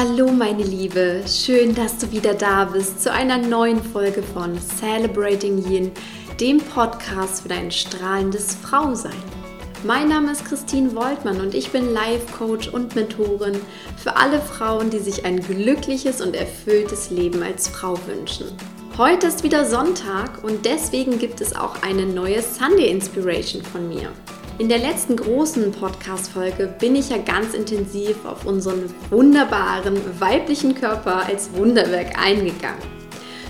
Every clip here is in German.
Hallo meine Liebe, schön, dass du wieder da bist zu einer neuen Folge von Celebrating Yin, dem Podcast für dein strahlendes Frausein. Mein Name ist Christine Woltmann und ich bin Life Coach und Mentorin für alle Frauen, die sich ein glückliches und erfülltes Leben als Frau wünschen. Heute ist wieder Sonntag und deswegen gibt es auch eine neue Sunday Inspiration von mir. In der letzten großen Podcast-Folge bin ich ja ganz intensiv auf unseren wunderbaren weiblichen Körper als Wunderwerk eingegangen.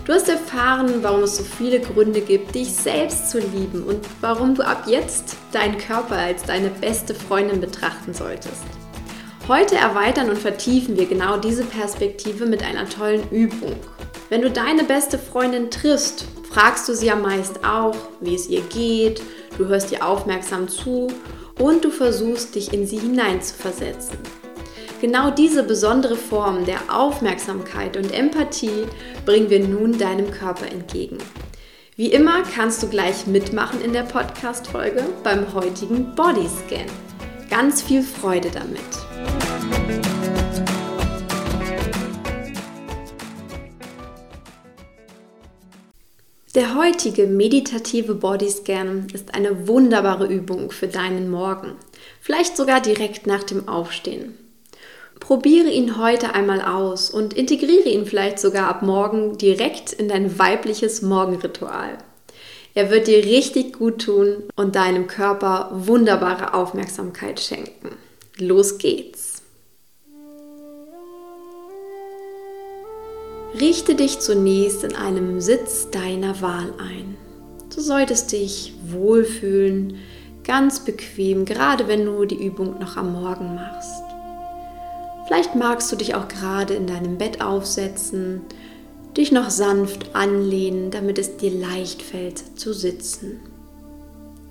Du hast erfahren, warum es so viele Gründe gibt, dich selbst zu lieben und warum du ab jetzt deinen Körper als deine beste Freundin betrachten solltest. Heute erweitern und vertiefen wir genau diese Perspektive mit einer tollen Übung. Wenn du deine beste Freundin triffst, fragst du sie ja meist auch, wie es ihr geht, du hörst ihr aufmerksam zu und du versuchst dich in sie hineinzuversetzen. Genau diese besondere Form der Aufmerksamkeit und Empathie bringen wir nun deinem Körper entgegen. Wie immer kannst du gleich mitmachen in der Podcast-Folge beim heutigen Bodyscan. Ganz viel Freude damit! Der heutige meditative Bodyscan ist eine wunderbare Übung für deinen Morgen, vielleicht sogar direkt nach dem Aufstehen. Probiere ihn heute einmal aus und integriere ihn vielleicht sogar ab morgen direkt in dein weibliches Morgenritual. Er wird dir richtig gut tun und deinem Körper wunderbare Aufmerksamkeit schenken. Los geht's! Richte dich zunächst in einem Sitz deiner Wahl ein. Du solltest dich wohlfühlen, ganz bequem, gerade wenn du die Übung noch am Morgen machst. Vielleicht magst du dich auch gerade in deinem Bett aufsetzen, dich noch sanft anlehnen, damit es dir leicht fällt zu sitzen.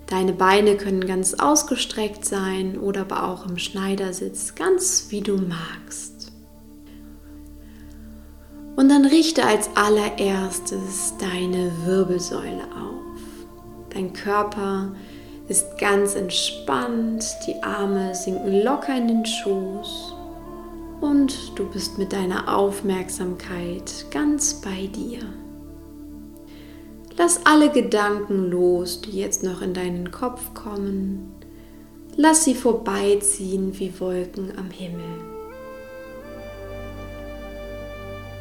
Deine Beine können ganz ausgestreckt sein oder aber auch im Schneidersitz, ganz wie du magst. Und dann richte als allererstes deine Wirbelsäule auf. Dein Körper ist ganz entspannt, die Arme sinken locker in den Schoß und du bist mit deiner Aufmerksamkeit ganz bei dir. Lass alle Gedanken los, die jetzt noch in deinen Kopf kommen. Lass sie vorbeiziehen wie Wolken am Himmel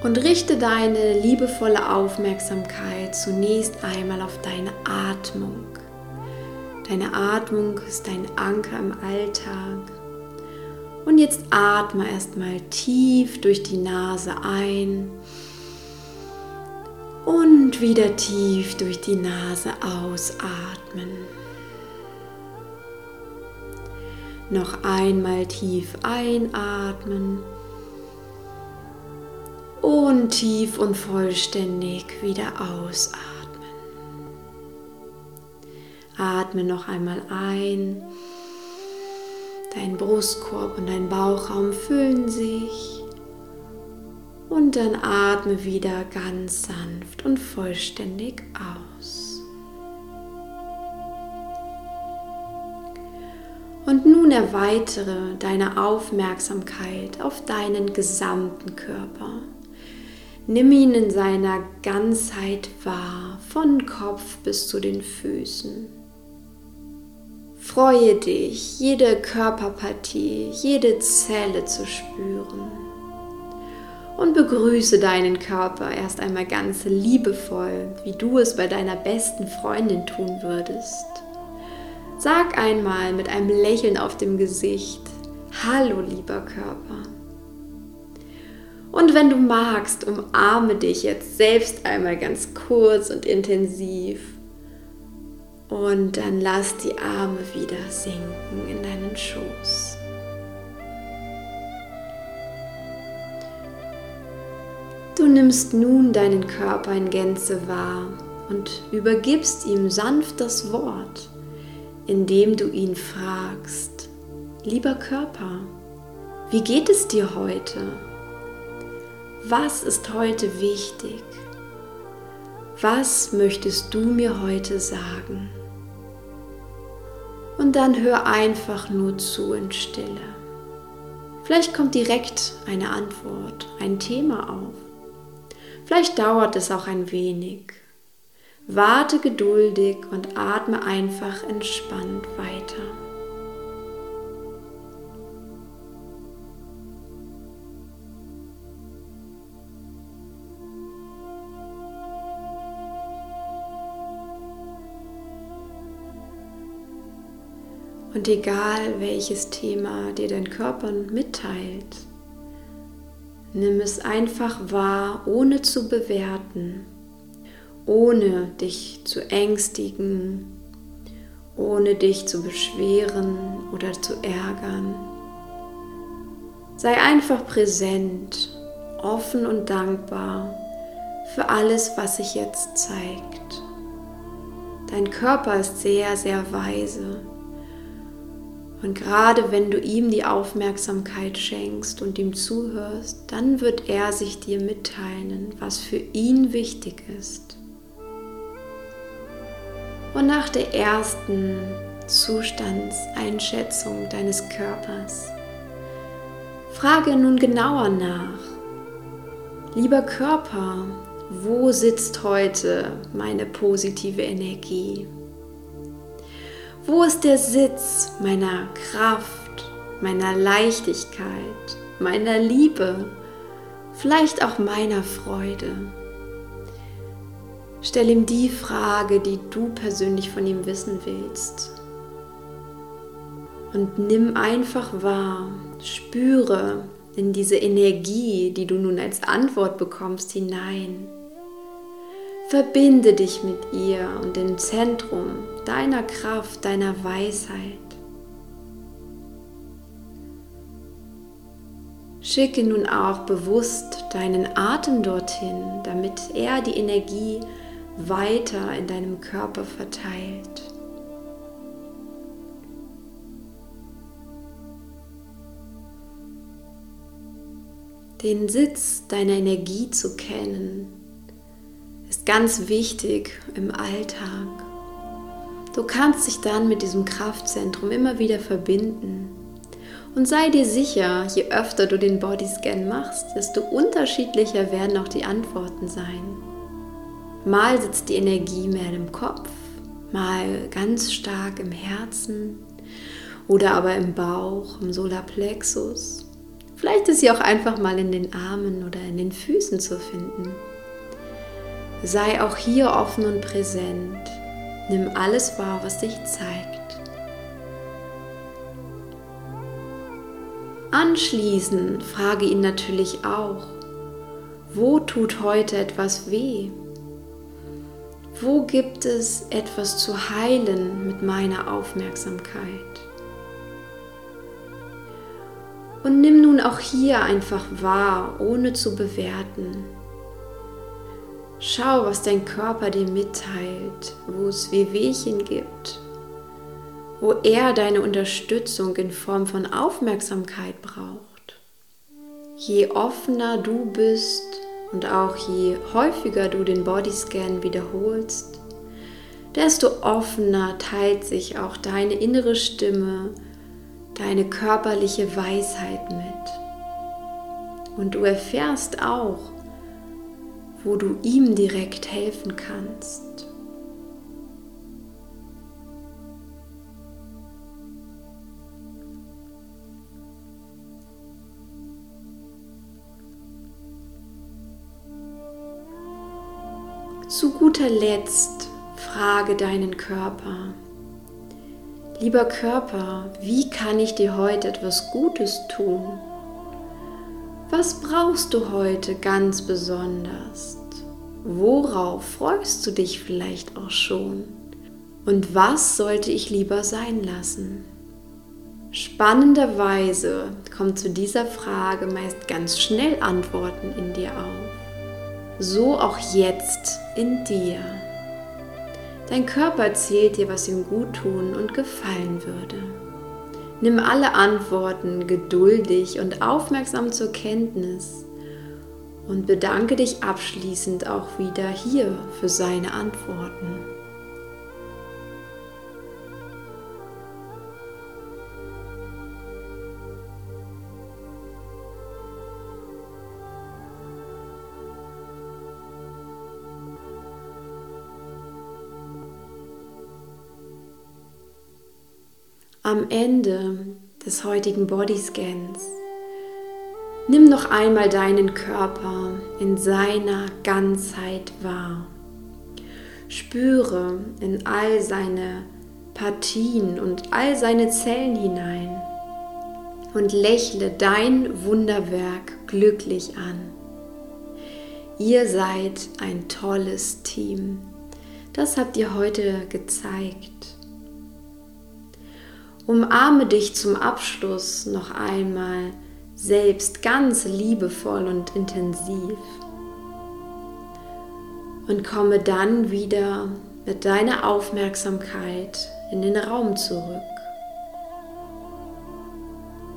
und richte deine liebevolle Aufmerksamkeit zunächst einmal auf deine Atmung. Deine Atmung ist dein Anker im Alltag. Und jetzt atme erstmal tief durch die Nase ein und wieder tief durch die Nase ausatmen. Noch einmal tief einatmen und tief und vollständig wieder ausatmen. Atme noch einmal ein. Dein Brustkorb und dein Bauchraum füllen sich. Und dann atme wieder ganz sanft und vollständig aus. Und nun erweitere deine Aufmerksamkeit auf deinen gesamten Körper. Nimm ihn in seiner Ganzheit wahr, von Kopf bis zu den Füßen. Freue dich, jede Körperpartie, jede Zelle zu spüren. Und begrüße deinen Körper erst einmal ganz liebevoll, wie du es bei deiner besten Freundin tun würdest. Sag einmal mit einem Lächeln auf dem Gesicht, Hallo lieber Körper. Und wenn du magst, umarme dich jetzt selbst einmal ganz kurz und intensiv. Und dann lass die Arme wieder sinken in deinen Schoß. Du nimmst nun deinen Körper in Gänze wahr und übergibst ihm sanft das Wort, indem du ihn fragst, lieber Körper, wie geht es dir heute? Was ist heute wichtig? Was möchtest du mir heute sagen? Und dann hör einfach nur zu in Stille. Vielleicht kommt direkt eine Antwort, ein Thema auf. Vielleicht dauert es auch ein wenig. Warte geduldig und atme einfach entspannt weiter. Und egal welches Thema dir dein Körper mitteilt, nimm es einfach wahr, ohne zu bewerten, ohne dich zu ängstigen, ohne dich zu beschweren oder zu ärgern. Sei einfach präsent, offen und dankbar für alles, was sich jetzt zeigt. Dein Körper ist sehr, sehr weise. Und gerade wenn du ihm die Aufmerksamkeit schenkst und ihm zuhörst, dann wird er sich dir mitteilen, was für ihn wichtig ist. Und nach der ersten Zustandseinschätzung deines Körpers, frage nun genauer nach. Lieber Körper, wo sitzt heute meine positive Energie? Wo ist der Sitz meiner Kraft, meiner Leichtigkeit, meiner Liebe, vielleicht auch meiner Freude? Stell ihm die Frage, die du persönlich von ihm wissen willst. Und nimm einfach wahr, spüre in diese Energie, die du nun als Antwort bekommst, hinein. Verbinde dich mit ihr und dem Zentrum deiner Kraft, deiner Weisheit. Schicke nun auch bewusst deinen Atem dorthin, damit er die Energie weiter in deinem Körper verteilt. Den Sitz deiner Energie zu kennen, ist ganz wichtig im Alltag. Du kannst dich dann mit diesem Kraftzentrum immer wieder verbinden. Und sei dir sicher, je öfter du den Bodyscan machst, desto unterschiedlicher werden auch die Antworten sein. Mal sitzt die Energie mehr im Kopf, mal ganz stark im Herzen oder aber im Bauch, im Solarplexus. Vielleicht ist sie auch einfach mal in den Armen oder in den Füßen zu finden. Sei auch hier offen und präsent. Nimm alles wahr, was sich zeigt. Anschließend frage ihn natürlich auch, wo tut heute etwas weh? Wo gibt es etwas zu heilen mit meiner Aufmerksamkeit? Und nimm nun auch hier einfach wahr, ohne zu bewerten. Schau, was dein Körper dir mitteilt, wo es Wehwehchen gibt, wo er deine Unterstützung in Form von Aufmerksamkeit braucht. Je offener du bist und auch je häufiger du den Bodyscan wiederholst, desto offener teilt sich auch deine innere Stimme, deine körperliche Weisheit mit. Und du erfährst auch, wo du ihm direkt helfen kannst. Zu guter Letzt frage deinen Körper. Lieber Körper, wie kann ich dir heute etwas Gutes tun? Was brauchst du heute ganz besonders? Worauf freust du dich vielleicht auch schon? Und was sollte ich lieber sein lassen? Spannenderweise kommt zu dieser Frage meist ganz schnell Antworten in dir auf. So auch jetzt in dir. Dein Körper erzählt dir, was ihm gut tun und gefallen würde. Nimm alle Antworten geduldig und aufmerksam zur Kenntnis und bedanke dich abschließend auch wieder hier für seine Antworten. Am Ende des heutigen Bodyscans nimm noch einmal deinen Körper in seiner Ganzheit wahr. Spüre in all seine Partien und all seine Zellen hinein und lächle dein Wunderwerk glücklich an. Ihr seid ein tolles Team. Das habt ihr heute gezeigt. Umarme dich zum Abschluss noch einmal selbst ganz liebevoll und intensiv und komme dann wieder mit deiner Aufmerksamkeit in den Raum zurück.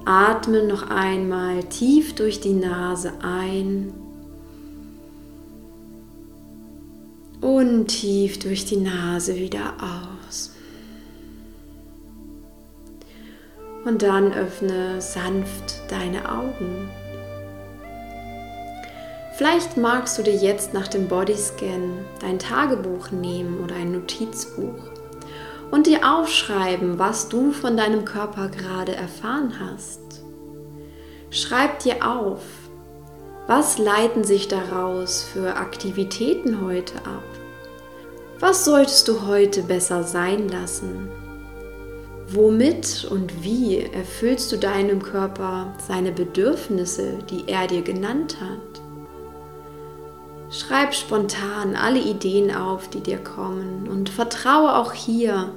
Atme noch einmal tief durch die Nase ein und tief durch die Nase wieder aus. Und dann öffne sanft deine Augen. Vielleicht magst du dir jetzt nach dem Bodyscan dein Tagebuch nehmen oder ein Notizbuch und dir aufschreiben, was du von deinem Körper gerade erfahren hast. Schreib dir auf, was leiten sich daraus für Aktivitäten heute ab? Was solltest du heute besser sein lassen? Womit und wie erfüllst du deinem Körper seine Bedürfnisse, die er dir genannt hat? Schreib spontan alle Ideen auf, die dir kommen und vertraue auch hier,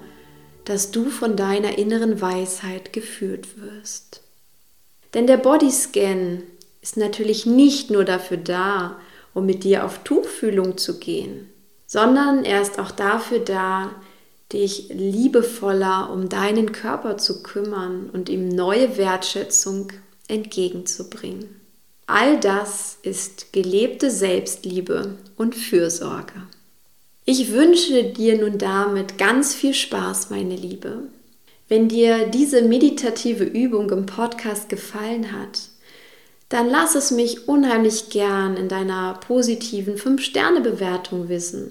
dass du von deiner inneren Weisheit geführt wirst. Denn der Bodyscan ist natürlich nicht nur dafür da, um mit dir auf Tuchfühlung zu gehen, sondern er ist auch dafür da, dich liebevoller um deinen Körper zu kümmern und ihm neue Wertschätzung entgegenzubringen. All das ist gelebte Selbstliebe und Fürsorge. Ich wünsche dir nun damit ganz viel Spaß, meine Liebe. Wenn dir diese meditative Übung im Podcast gefallen hat, dann lass es mich unheimlich gern in deiner positiven 5-Sterne-Bewertung wissen.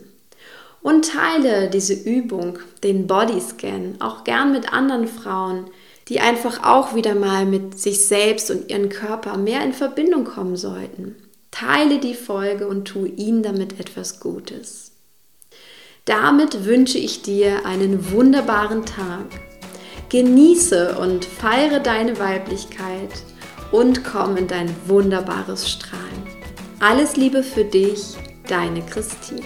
Und teile diese Übung, den Bodyscan, auch gern mit anderen Frauen, die einfach auch wieder mal mit sich selbst und ihrem Körper mehr in Verbindung kommen sollten. Teile die Folge und tue ihnen damit etwas Gutes. Damit wünsche ich dir einen wunderbaren Tag. Genieße und feiere deine Weiblichkeit und komm in dein wunderbares Strahlen. Alles Liebe für dich, deine Christine.